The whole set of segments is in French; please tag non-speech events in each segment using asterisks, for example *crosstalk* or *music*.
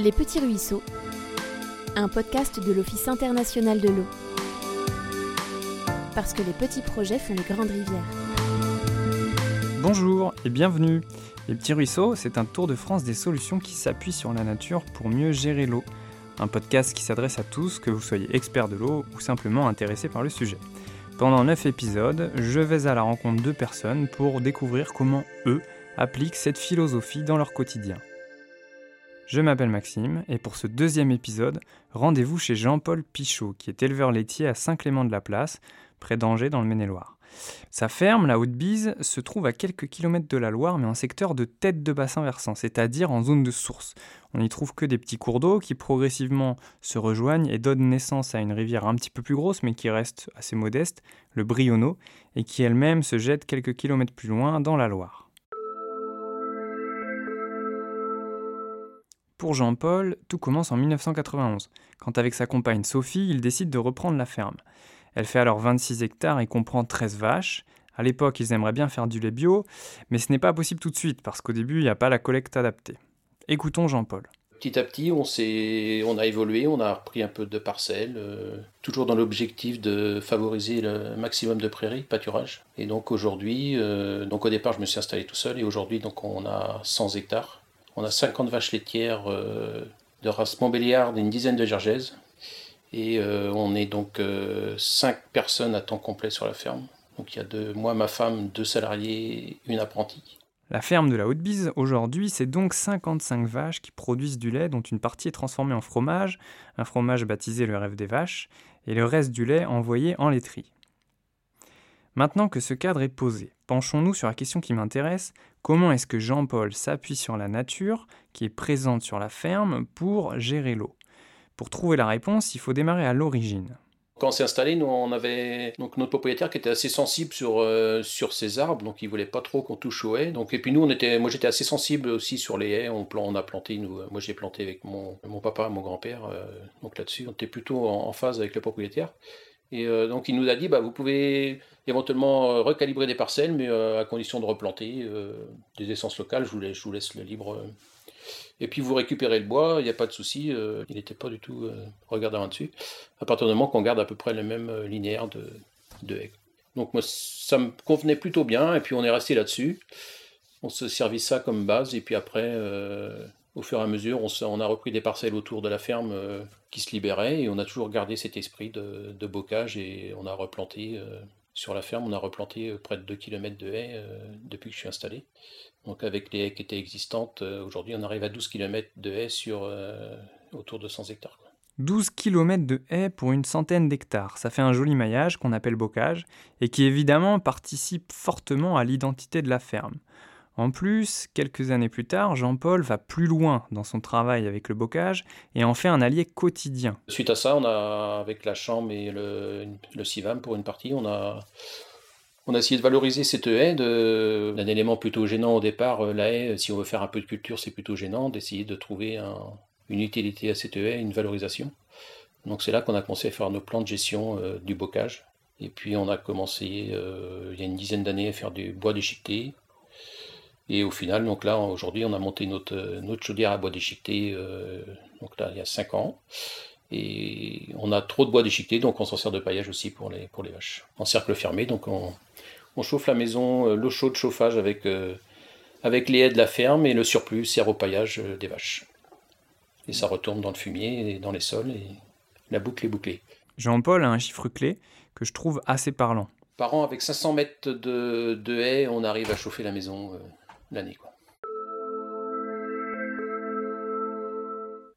Les Petits Ruisseaux, un podcast de l'Office international de l'eau. Parce que les petits projets font les grandes rivières. Bonjour et bienvenue. Les Petits Ruisseaux, c'est un tour de France des solutions qui s'appuient sur la nature pour mieux gérer l'eau. Un podcast qui s'adresse à tous, que vous soyez expert de l'eau ou simplement intéressé par le sujet. Pendant 9 épisodes, je vais à la rencontre de personnes pour découvrir comment eux appliquent cette philosophie dans leur quotidien. Je m'appelle Maxime et pour ce deuxième épisode, rendez-vous chez Jean-Paul Pichot, qui est éleveur laitier à Saint-Clément-de-la-Place, près d'Angers dans le Maine-et-Loire. Sa ferme, la Haute-Bise, se trouve à quelques kilomètres de la Loire, mais en secteur de tête de bassin versant, c'est-à-dire en zone de source. On n'y trouve que des petits cours d'eau qui progressivement se rejoignent et donnent naissance à une rivière un petit peu plus grosse, mais qui reste assez modeste, le Brionneau, et qui elle-même se jette quelques kilomètres plus loin dans la Loire. Pour Jean-Paul, tout commence en 1991, quand avec sa compagne Sophie, il décide de reprendre la ferme. Elle fait alors 26 hectares et comprend 13 vaches. À l'époque, ils aimeraient bien faire du lait bio, mais ce n'est pas possible tout de suite parce qu'au début, il n'y a pas la collecte adaptée. Écoutons Jean-Paul. Petit à petit, on, a évolué, on a repris un peu de parcelles, euh, toujours dans l'objectif de favoriser le maximum de prairies, pâturage. Et donc aujourd'hui, euh, au départ, je me suis installé tout seul et aujourd'hui, on a 100 hectares on a 50 vaches laitières euh, de race Montbéliard et une dizaine de Gergaises. Et euh, on est donc 5 euh, personnes à temps complet sur la ferme. Donc il y a deux, moi, ma femme, deux salariés, une apprentie. La ferme de la Haute-Bise, aujourd'hui, c'est donc 55 vaches qui produisent du lait dont une partie est transformée en fromage, un fromage baptisé le rêve des vaches, et le reste du lait envoyé en laiterie. Maintenant que ce cadre est posé, penchons-nous sur la question qui m'intéresse, comment est-ce que Jean-Paul s'appuie sur la nature qui est présente sur la ferme pour gérer l'eau? Pour trouver la réponse, il faut démarrer à l'origine. Quand on s'est installé, nous on avait donc notre propriétaire qui était assez sensible sur euh, sur ses arbres, donc il voulait pas trop qu'on touche aux haies. Donc et puis nous on était, moi j'étais assez sensible aussi sur les haies. On, a planté, nous, moi j'ai planté avec mon mon papa, mon grand-père. Euh, donc là-dessus, on était plutôt en, phase avec le propriétaire. Et euh, donc il nous a dit, bah, vous pouvez éventuellement euh, recalibrer des parcelles, mais euh, à condition de replanter des essences locales, je vous laisse, le libre. Et puis vous récupérez le bois, il n'y a pas de souci, il n'était pas du tout regardant là-dessus, à partir du moment qu'on garde à peu près le même linéaire de, de haies. Donc moi, ça me convenait plutôt bien, et puis on est resté là-dessus. On se servit ça comme base, et puis après, au fur et à mesure, on, a repris des parcelles autour de la ferme euh, qui se libéraient et on a toujours gardé cet esprit de, bocage et on a replanté euh, sur la ferme, on a replanté euh, près de 2 km de haies depuis que je suis installé. Donc avec les haies qui étaient existantes, aujourd'hui on arrive à 12 km de haies sur autour de 100 hectares. 12 km de haies pour une centaine d'hectares, ça fait un joli maillage qu'on appelle bocage et qui évidemment participe fortement à l'identité de la ferme. En plus, quelques années plus tard, Jean-Paul va plus loin dans son travail avec le bocage et en fait un allié quotidien. Suite à ça, on a, avec la chambre et le, CIVAM pour une partie, on a, on a essayé de valoriser cette haie d'un élément plutôt gênant au départ. Euh, la haie, si on veut faire un peu de culture, c'est plutôt gênant d'essayer de trouver une utilité à cette haie, une valorisation. Donc c'est là qu'on a commencé à faire nos plans de gestion euh, du bocage. Et puis on a commencé euh, il y a une dizaine d'années à faire du bois déchiqueté, et au final, donc là, aujourd'hui, on a monté notre, notre chaudière à bois déchiqueté, euh, donc là, il y a 5 ans. Et on a trop de bois déchiqueté, donc on s'en sert de paillage aussi pour les, pour les vaches. En cercle fermé, donc on, on chauffe la maison, euh, l'eau chaude chauffage avec, euh, avec les haies de la ferme et le surplus sert au paillage des vaches. Et ça retourne dans le fumier et dans les sols et la boucle est bouclée. Jean-Paul a un chiffre clé que je trouve assez parlant. Par an, avec 500 mètres de, de haies, on arrive à chauffer la maison l'année.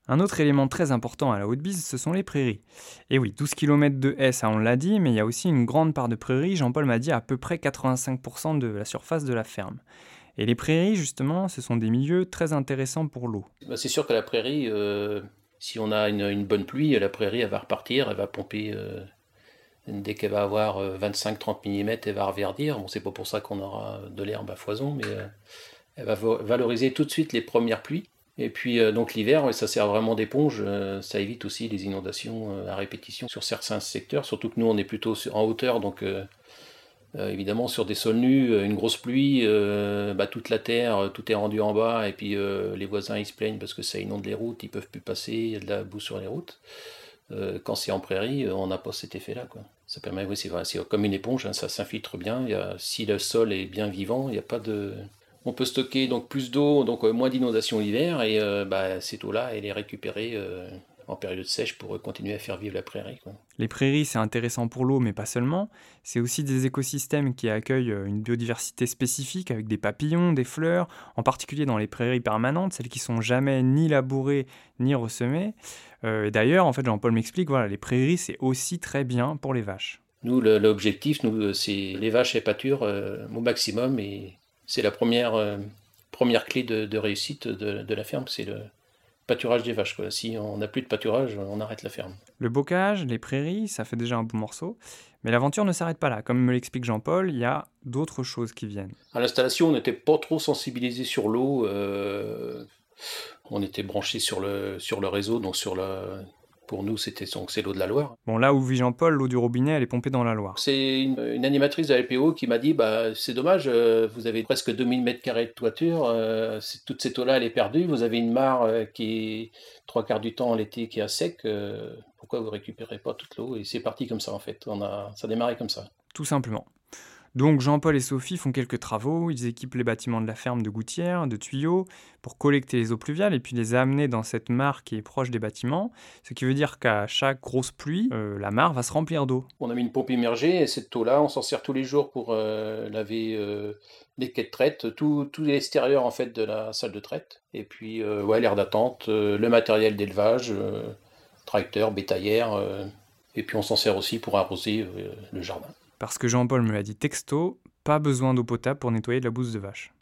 Un autre élément très important à la Haute-Bise, ce sont les prairies. Et oui, 12 km de haies, ça on l'a dit, mais il y a aussi une grande part de prairies, Jean-Paul m'a dit à peu près 85% de la surface de la ferme. Et les prairies, justement, ce sont des milieux très intéressants pour l'eau. Bah, c'est sûr que la prairie, euh, si on a une, bonne pluie, la prairie, elle va repartir, elle va pomper euh, Dès qu'elle va avoir 25-30 euh, mm, elle va reverdir. Bon, c'est pas pour ça qu'on aura de l'herbe à foison, mais euh, elle va valoriser tout de suite les premières pluies. Et puis euh, donc l'hiver, ça sert vraiment d'éponge, ça évite aussi les inondations à répétition sur certains secteurs, surtout que nous on est plutôt en hauteur, donc évidemment, sur des sols nus, une grosse pluie, bah, toute la terre, tout est rendu en bas, et puis les voisins ils se plaignent parce que ça inonde les routes, ils peuvent plus passer, il y a de la boue sur les routes. Quand c'est en prairie, on n'a pas cet effet-là. Ça permet, oui, c'est vrai, c'est comme une éponge, hein, ça s'infiltre bien. Y a, si le sol est bien vivant, il n'y a pas de. On peut stocker donc plus d'eau, donc moins d'inondation l'hiver, et bah, cette eau-là, elle est récupérée en période sèche pour continuer à faire vivre la prairie. Les prairies, c'est intéressant pour l'eau, mais pas seulement. C'est aussi des écosystèmes qui accueillent euh, une biodiversité spécifique avec des papillons, des fleurs, en particulier dans les prairies permanentes, celles qui sont jamais ni labourées ni ressemées. Euh, et d'ailleurs, en fait, Jean-Paul m'explique, voilà, les prairies, c'est aussi très bien pour les vaches. Nous, l'objectif, nous, euh, c'est les vaches et pâtures au maximum, et c'est la première, première clé de, réussite de, de la ferme, c'est le, pâturage des vaches. Quoi. Si on n'a plus de pâturage, on arrête la ferme. Le bocage, les prairies, ça fait déjà un bon morceau. Mais l'aventure ne s'arrête pas là. Comme me l'explique Jean-Paul, il y a d'autres choses qui viennent. À l'installation, on n'était pas trop sensibilisé sur l'eau. Euh, on était branché sur le, sur le réseau, donc sur le, pour nous, c'était c'est l'eau de la Loire. Bon, là où vit Jean-Paul, l'eau du robinet, elle est pompée dans la Loire. C'est une, animatrice de la LPO qui m'a dit bah, c'est dommage, euh, vous avez presque 2000 mètres carrés de toiture, euh, toute cette eau-là, elle est perdue. Vous avez une mare euh, qui est trois quarts du temps l'été qui est à sec. pourquoi vous récupérez pas toute l'eau? Et c'est parti comme ça, en fait. On a, ça a démarré comme ça. Tout simplement. Donc Jean-Paul et Sophie font quelques travaux, ils équipent les bâtiments de la ferme de gouttières, de tuyaux, pour collecter les eaux pluviales et puis les amener dans cette mare qui est proche des bâtiments, ce qui veut dire qu'à chaque grosse pluie, euh, la mare va se remplir d'eau. On a mis une pompe immergée et cette eau-là, on s'en sert tous les jours pour euh, laver euh, les quais de traite, tout, tout l'extérieur en fait de la salle de traite, et puis ouais, l'air d'attente, le matériel d'élevage, tracteur, bétaillère, et puis on s'en sert aussi pour arroser le jardin. Parce que Jean-Paul me l'a dit texto, pas besoin d'eau potable pour nettoyer de la bouse de vache.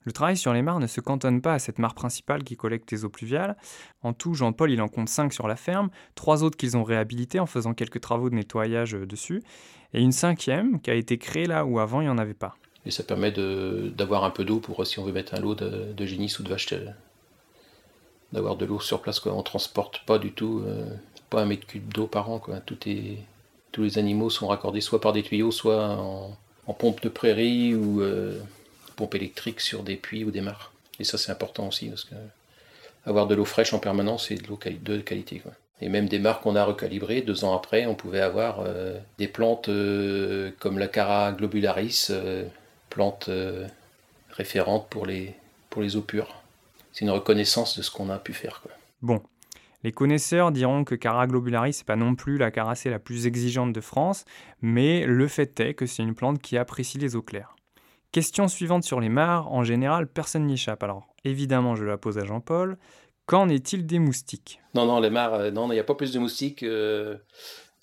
Le travail sur les mares ne se cantonne pas à cette mare principale qui collecte les eaux pluviales. En tout, Jean-Paul il en compte 5 sur la ferme, trois autres qu'ils ont réhabilitées en faisant quelques travaux de nettoyage euh, dessus, et une cinquième qui a été créée là où avant il n'y en avait pas. Et ça permet d'avoir un peu d'eau pour si on veut mettre un lot de, de génisse ou de vache, euh, d'avoir de l'eau sur place. Quoi. On transporte pas du tout, euh, pas un mètre cube d'eau par an. Quoi. Tout est, tous les animaux sont raccordés soit par des tuyaux, soit en, pompe de prairie ou euh, pompe électrique sur des puits ou des mares. Et ça, c'est important aussi, parce que avoir de l'eau fraîche en permanence, c'est de l'eau de qualité. Et même des mares qu'on a recalibrées, deux ans après, on pouvait avoir euh, des plantes euh, comme la Cara globularis, plante référente pour les, pour les eaux pures. C'est une reconnaissance de ce qu'on a pu faire. Bon, les connaisseurs diront que Cara globularis n'est pas non plus la caracée la plus exigeante de France, mais le fait est que c'est une plante qui apprécie les eaux claires. Question suivante sur les mares, en général personne n'y échappe. Alors évidemment je la pose à Jean-Paul. Qu'en est-il des moustiques? Non, non, les mares, euh, non, il n'y a pas plus de moustiques. Euh,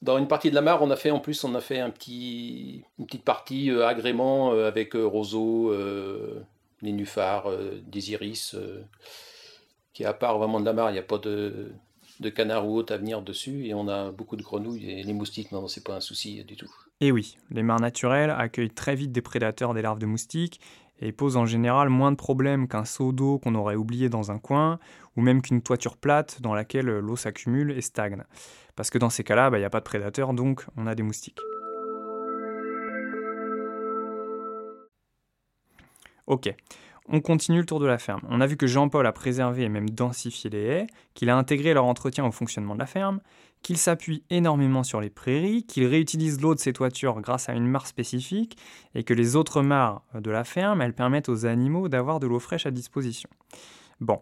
dans une partie de la mare, on a fait en plus, on a fait un petit, une petite partie euh, agrément avec roseaux, nénuphars, des iris, qui à part vraiment de la mare, il n'y a pas de, de canards ou autres à venir dessus et on a beaucoup de grenouilles et les moustiques, non, c'est pas un souci du tout. Et oui, les mares naturelles accueillent très vite des prédateurs des larves de moustiques et posent en général moins de problèmes qu'un seau d'eau qu'on aurait oublié dans un coin ou même qu'une toiture plate dans laquelle l'eau s'accumule et stagne. Parce que dans ces cas-là, bah, il n'y a pas de prédateurs, donc on a des moustiques. Ok, on continue le tour de la ferme. On a vu que Jean-Paul a préservé et même densifié les haies, qu'il a intégré leur entretien au fonctionnement de la ferme, qu'il s'appuie énormément sur les prairies, qu'il réutilise l'eau de ses toitures grâce à une mare spécifique, et que les autres mares de la ferme, elles permettent aux animaux d'avoir de l'eau fraîche à disposition. Bon.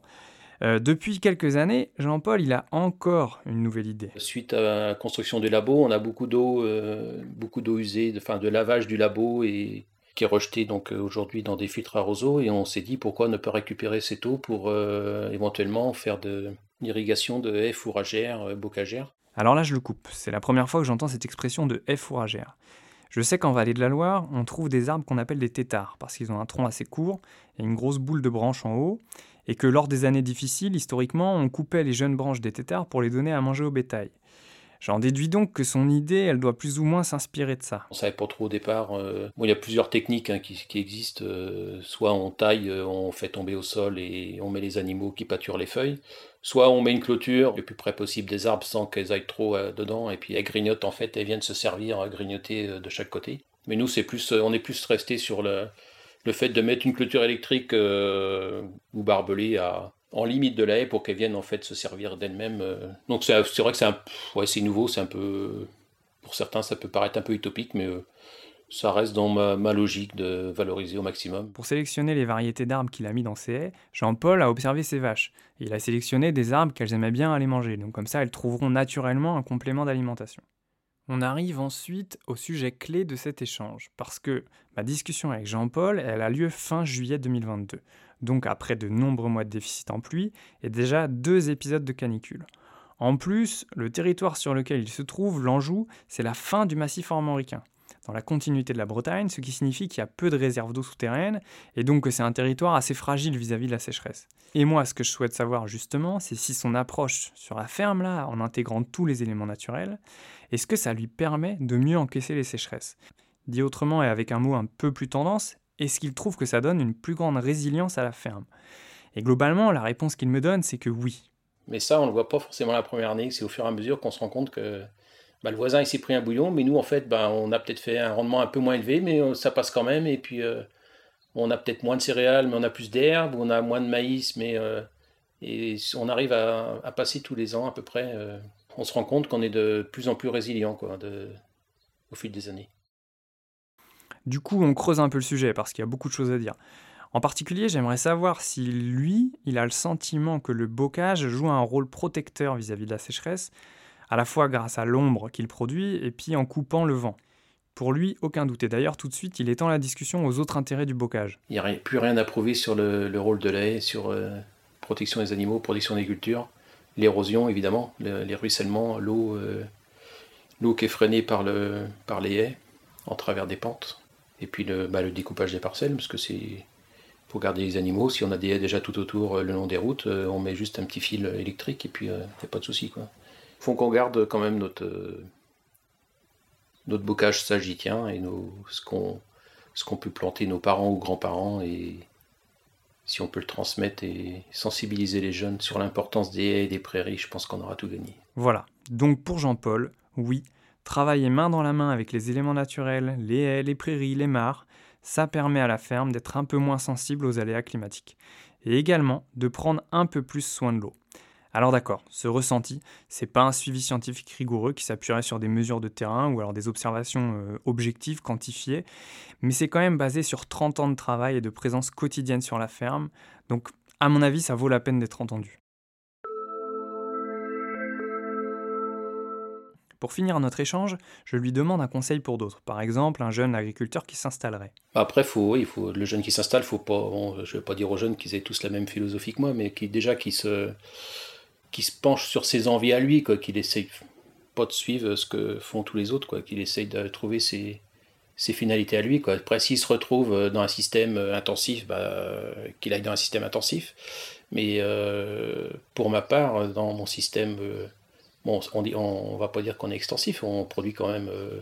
Euh, depuis quelques années, Jean-Paul, il a encore une nouvelle idée. Suite à la construction du labo, on a beaucoup d'eau, euh, beaucoup d'eau usée, de, de lavage du labo et qui est rejeté donc euh, aujourd'hui dans des filtres à roseaux et on s'est dit pourquoi ne pas récupérer cette eau pour euh, éventuellement faire de l'irrigation de haies fourragères, euh, bocagères. Alors là je le coupe, c'est la première fois que j'entends cette expression de haies fourragères. Je sais qu'en vallée de la Loire, on trouve des arbres qu'on appelle des têtards parce qu'ils ont un tronc assez court et une grosse boule de branches en haut et que lors des années difficiles, historiquement, on coupait les jeunes branches des têtards pour les donner à manger au bétail. J'en déduis donc que son idée, elle doit plus ou moins s'inspirer de ça. On savait pas trop au départ. Euh, bon, il y a plusieurs techniques hein, qui, existent. Euh, soit on taille, euh, on fait tomber au sol et on met les animaux qui pâturent les feuilles. Soit on met une clôture le plus près possible des arbres sans qu'elles aillent trop dedans. Et puis elles grignotent en fait, elles viennent se servir à grignoter de chaque côté. Mais nous, c'est plus, on est plus resté sur le, le fait de mettre une clôture électrique ou barbelée à, en limite de la haie pour qu'elle vienne en fait se servir d'elle-même. Donc c'est vrai que c'est nouveau, c'est un peu pour certains ça peut paraître un peu utopique, mais ça reste dans ma, logique de valoriser au maximum. Pour sélectionner les variétés d'arbres qu'il a mis dans ses haies, Jean-Paul a observé ses vaches. il a sélectionné des arbres qu'elles aimaient bien aller manger, donc comme ça elles trouveront naturellement un complément d'alimentation. On arrive ensuite au sujet clé de cet échange, parce que ma discussion avec Jean-Paul, elle a lieu fin juillet 2022, donc après de nombreux mois de déficit en pluie et déjà deux épisodes de canicule. En plus, le territoire sur lequel il se trouve, l'Anjou, c'est la fin du massif armoricain dans la continuité de la Bretagne, ce qui signifie qu'il y a peu de réserves d'eau souterraines et donc que c'est un territoire assez fragile vis-à-vis de la sécheresse. Et moi, ce que je souhaite savoir justement, c'est si son approche sur la ferme, là, en intégrant tous les éléments naturels, est-ce que ça lui permet de mieux encaisser les sécheresses? Dit autrement et avec un mot un peu plus tendance, est-ce qu'il trouve que ça donne une plus grande résilience à la ferme Et globalement, la réponse qu'il me donne, c'est que oui. Mais ça, on ne le voit pas forcément la première année, c'est au fur et à mesure qu'on se rend compte que bah, le voisin s'est pris un bouillon, mais nous en fait bah, on a peut-être fait un rendement un peu moins élevé, mais euh, ça passe quand même. Et puis euh, on a peut-être moins de céréales, mais on a plus d'herbe, on a moins de maïs, mais euh, on arrive à, passer tous les ans à peu près. on se rend compte qu'on est de plus en plus résilient quoi, au fil des années. Du coup, on creuse un peu le sujet parce qu'il y a beaucoup de choses à dire. En particulier, j'aimerais savoir si lui, il a le sentiment que le bocage joue un rôle protecteur vis à -vis de la sécheresse, à la fois grâce à l'ombre qu'il produit et puis en coupant le vent. Pour lui, aucun doute. Et d'ailleurs, tout de suite, il étend la discussion aux autres intérêts du bocage. Il n'y a plus rien à prouver sur le, rôle de la sur euh, protection des animaux, protection des cultures, l'érosion évidemment, les ruissellements, l'eau, euh, l'eau qui est freinée par, le, par les haies en travers des pentes. Et puis le, bah, le découpage des parcelles, parce que c'est pour garder les animaux. Si on a des haies déjà tout autour euh, le long des routes, on met juste un petit fil électrique et puis il n'y a pas de souci. quoi faut qu'on garde quand même notre, euh, notre bocage sagitien et nos, ce qu'on ce qu'on peut planter nos parents ou grands-parents et si on peut le transmettre et sensibiliser les jeunes sur l'importance des haies et des prairies, je pense qu'on aura tout gagné. Voilà, donc pour Jean-Paul, oui, travailler main dans la main avec les éléments naturels, les haies, les prairies, les mares, ça permet à la ferme d'être un peu moins sensible aux aléas climatiques et également de prendre un peu plus soin de l'eau. Alors d'accord, ce ressenti, c'est pas un suivi scientifique rigoureux qui s'appuierait sur des mesures de terrain ou alors des observations euh, objectives, quantifiées, mais c'est quand même basé sur 30 ans de travail et de présence quotidienne sur la ferme, donc à mon avis ça vaut la peine d'être entendu. Pour finir notre échange, je lui demande un conseil pour d'autres, par exemple un jeune agriculteur qui s'installerait. Après, il faut, le jeune qui s'installe, faut pas, je ne vais pas dire aux jeunes qu'ils aient tous la même philosophie que moi, mais déjà qui se, qui penche sur ses envies à lui, qu'il essaye pas de suivre ce que font tous les autres, qu'il essaye de trouver ses, finalités à lui. Après, s'il se retrouve dans un système intensif, bah, qu'il aille dans un système intensif. Mais euh, pour ma part, dans mon système, euh, on, on, va pas dire qu'on est extensif, on produit quand même, euh,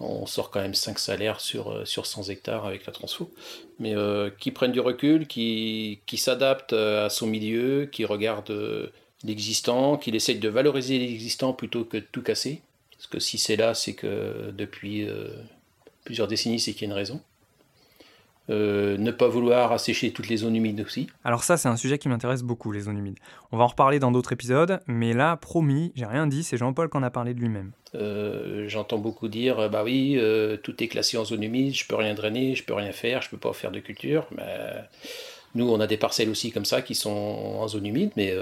on sort quand même 5 salaires sur, sur 100 hectares avec la transfo, mais qui prennent du recul, qui, qui s'adaptent à son milieu, qui regardent l'existant, qu'il essaye de valoriser l'existant plutôt que de tout casser. Parce que si c'est là, c'est que depuis euh, plusieurs décennies, c'est qu'il y a une raison. Euh, ne pas vouloir assécher toutes les zones humides aussi. Alors ça, c'est un sujet qui m'intéresse beaucoup, les zones humides. On va en reparler dans d'autres épisodes, mais là, promis, j'ai rien dit, c'est Jean-Paul qui en a parlé de lui-même. Euh, j'entends beaucoup dire, bah oui, tout est classé en zone humide, je peux rien drainer, je peux rien faire, je peux pas faire de culture. Mais nous, on a des parcelles aussi comme ça qui sont en zone humide, mais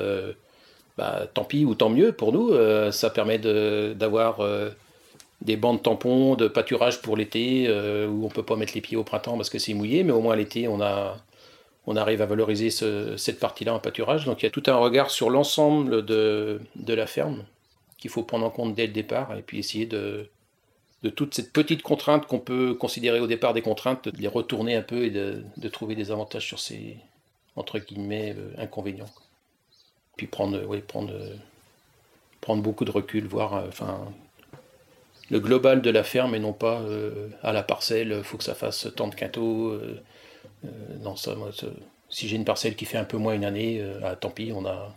bah, tant pis ou tant mieux pour nous. Euh, ça permet d'avoir euh, des bancs de tampons, de pâturage pour l'été, euh, où on peut pas mettre les pieds au printemps parce que c'est mouillé, mais au moins l'été, on, on arrive à valoriser cette partie-là en pâturage. Donc il y a tout un regard sur l'ensemble de, de, la ferme qu'il faut prendre en compte dès le départ et puis essayer de, de toute cette petite contrainte qu'on peut considérer au départ des contraintes, de les retourner un peu et de, de trouver des avantages sur ces, entre guillemets, inconvénients puis prendre, oui, prendre, prendre beaucoup de recul, voir euh, enfin, le global de la ferme et non pas euh, à la parcelle, il faut que ça fasse tant de quintaux. Euh, non, ça, si j'ai une parcelle qui fait un peu moins une année, ah, tant pis, on a.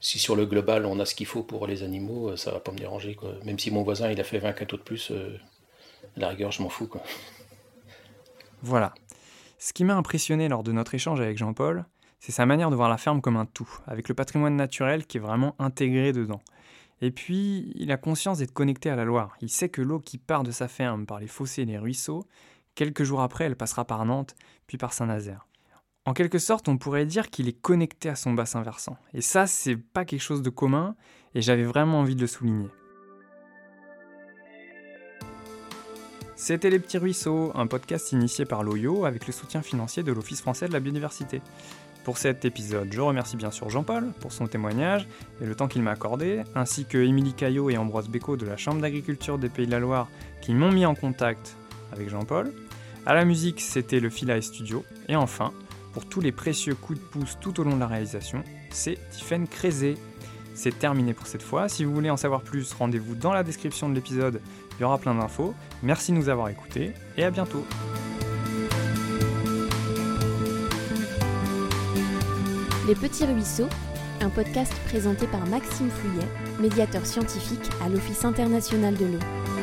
Si sur le global on a ce qu'il faut pour les animaux, ça va pas me déranger. Quoi. Même si mon voisin il a fait 20 quintaux de plus, la rigueur, je m'en fous. Quoi. *laughs* Voilà. Ce qui m'a impressionné lors de notre échange avec Jean-Paul, c'est sa manière de voir la ferme comme un tout, avec le patrimoine naturel qui est vraiment intégré dedans. Et puis, il a conscience d'être connecté à la Loire. Il sait que l'eau qui part de sa ferme par les fossés et les ruisseaux, quelques jours après, elle passera par Nantes, puis par Saint-Nazaire. En quelque sorte, on pourrait dire qu'il est connecté à son bassin versant. Et ça, c'est pas quelque chose de commun, et j'avais vraiment envie de le souligner. C'était Les Petits Ruisseaux, un podcast initié par l'OYO avec le soutien financier de l'Office français de la biodiversité. Pour cet épisode, je remercie bien sûr Jean-Paul pour son témoignage et le temps qu'il m'a accordé, ainsi que Émilie Caillot et Ambroise Bécaud de la Chambre d'agriculture des Pays de la Loire qui m'ont mis en contact avec Jean-Paul. À la musique, c'était le Philae Studio. Et enfin, pour tous les précieux coups de pouce tout au long de la réalisation, c'est Tiffaine Crézé. C'est terminé pour cette fois. Si vous voulez en savoir plus, rendez-vous dans la description de l'épisode, il y aura plein d'infos. Merci de nous avoir écoutés et à bientôt. Les Petits Ruisseaux, un podcast présenté par Maxime Fouillet, médiateur scientifique à l'Office international de l'eau.